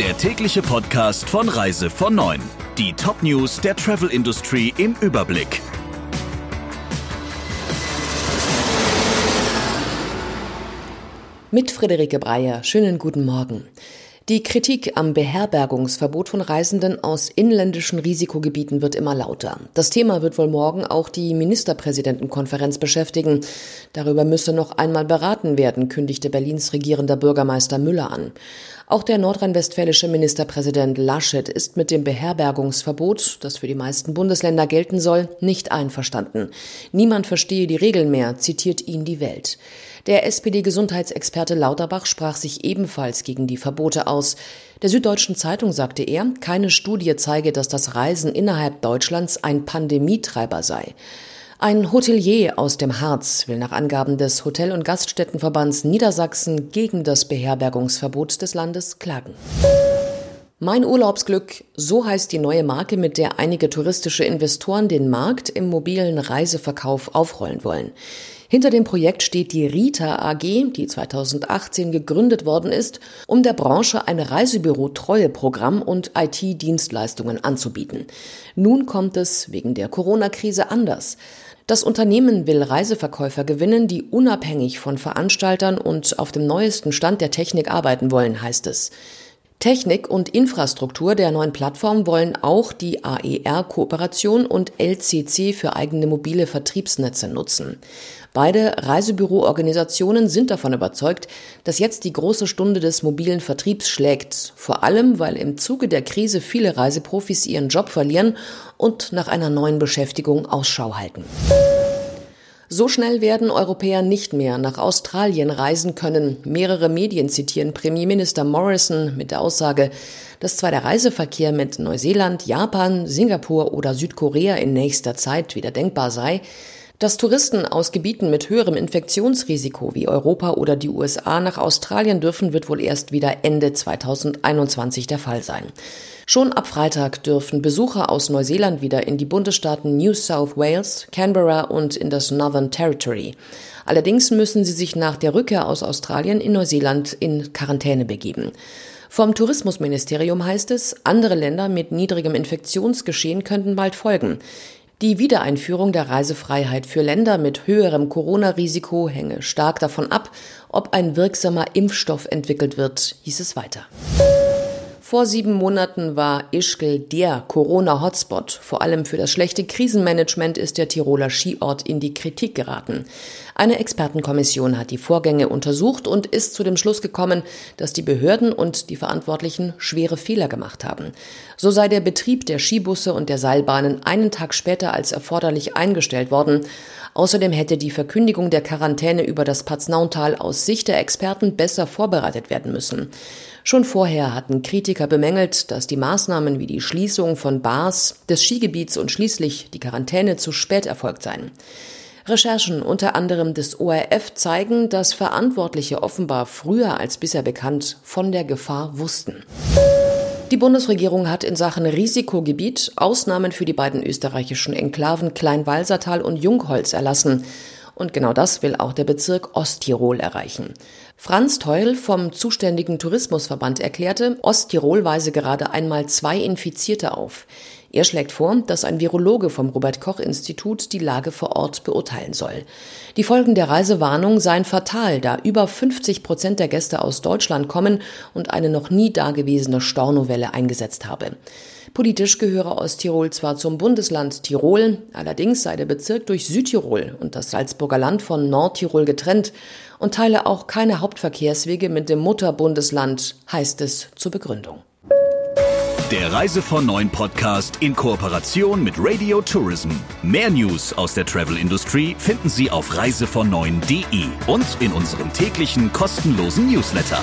der tägliche Podcast von Reise von 9. Die Top-News der Travel Industry im Überblick. Mit Friederike Breyer. Schönen guten Morgen. Die Kritik am Beherbergungsverbot von Reisenden aus inländischen Risikogebieten wird immer lauter. Das Thema wird wohl morgen auch die Ministerpräsidentenkonferenz beschäftigen. Darüber müsse noch einmal beraten werden, kündigte Berlins regierender Bürgermeister Müller an. Auch der nordrhein-westfälische Ministerpräsident Laschet ist mit dem Beherbergungsverbot, das für die meisten Bundesländer gelten soll, nicht einverstanden. Niemand verstehe die Regeln mehr, zitiert ihn die Welt. Der SPD-Gesundheitsexperte Lauterbach sprach sich ebenfalls gegen die Verbote aus. Der Süddeutschen Zeitung sagte er, keine Studie zeige, dass das Reisen innerhalb Deutschlands ein Pandemietreiber sei. Ein Hotelier aus dem Harz will nach Angaben des Hotel- und Gaststättenverbands Niedersachsen gegen das Beherbergungsverbot des Landes klagen. Mein Urlaubsglück, so heißt die neue Marke, mit der einige touristische Investoren den Markt im mobilen Reiseverkauf aufrollen wollen. Hinter dem Projekt steht die Rita AG, die 2018 gegründet worden ist, um der Branche ein Reisebüro-Treueprogramm und IT-Dienstleistungen anzubieten. Nun kommt es wegen der Corona-Krise anders. Das Unternehmen will Reiseverkäufer gewinnen, die unabhängig von Veranstaltern und auf dem neuesten Stand der Technik arbeiten wollen, heißt es. Technik und Infrastruktur der neuen Plattform wollen auch die AER-Kooperation und LCC für eigene mobile Vertriebsnetze nutzen. Beide Reisebüroorganisationen sind davon überzeugt, dass jetzt die große Stunde des mobilen Vertriebs schlägt, vor allem weil im Zuge der Krise viele Reiseprofis ihren Job verlieren und nach einer neuen Beschäftigung Ausschau halten. So schnell werden Europäer nicht mehr nach Australien reisen können. Mehrere Medien zitieren Premierminister Morrison mit der Aussage, dass zwar der Reiseverkehr mit Neuseeland, Japan, Singapur oder Südkorea in nächster Zeit wieder denkbar sei, dass Touristen aus Gebieten mit höherem Infektionsrisiko wie Europa oder die USA nach Australien dürfen, wird wohl erst wieder Ende 2021 der Fall sein. Schon ab Freitag dürfen Besucher aus Neuseeland wieder in die Bundesstaaten New South Wales, Canberra und in das Northern Territory. Allerdings müssen sie sich nach der Rückkehr aus Australien in Neuseeland in Quarantäne begeben. Vom Tourismusministerium heißt es, andere Länder mit niedrigem Infektionsgeschehen könnten bald folgen. Die Wiedereinführung der Reisefreiheit für Länder mit höherem Corona-Risiko hänge stark davon ab, ob ein wirksamer Impfstoff entwickelt wird, hieß es weiter. Vor sieben Monaten war Ischgl der Corona-Hotspot. Vor allem für das schlechte Krisenmanagement ist der Tiroler Skiort in die Kritik geraten. Eine Expertenkommission hat die Vorgänge untersucht und ist zu dem Schluss gekommen, dass die Behörden und die Verantwortlichen schwere Fehler gemacht haben. So sei der Betrieb der Skibusse und der Seilbahnen einen Tag später als erforderlich eingestellt worden. Außerdem hätte die Verkündigung der Quarantäne über das Paznauntal aus Sicht der Experten besser vorbereitet werden müssen. Schon vorher hatten Kritiker bemängelt, dass die Maßnahmen wie die Schließung von Bars, des Skigebiets und schließlich die Quarantäne zu spät erfolgt seien. Recherchen unter anderem des ORF zeigen, dass Verantwortliche offenbar früher als bisher bekannt von der Gefahr wussten. Die Bundesregierung hat in Sachen Risikogebiet Ausnahmen für die beiden österreichischen Enklaven Kleinwalsertal und Jungholz erlassen. Und genau das will auch der Bezirk Osttirol erreichen. Franz Teul vom zuständigen Tourismusverband erklärte, Osttirol weise gerade einmal zwei Infizierte auf. Er schlägt vor, dass ein Virologe vom Robert Koch Institut die Lage vor Ort beurteilen soll. Die Folgen der Reisewarnung seien fatal, da über 50 Prozent der Gäste aus Deutschland kommen und eine noch nie dagewesene Stornowelle eingesetzt habe. Politisch gehöre Osttirol zwar zum Bundesland Tirol, allerdings sei der Bezirk durch Südtirol und das Salzburger Land von Nordtirol getrennt und teile auch keine Hauptverkehrswege mit dem Mutterbundesland, heißt es zur Begründung. Der Reise von Neuen Podcast in Kooperation mit Radio Tourism. Mehr News aus der Travel Industry finden Sie auf reisevon und in unserem täglichen kostenlosen Newsletter.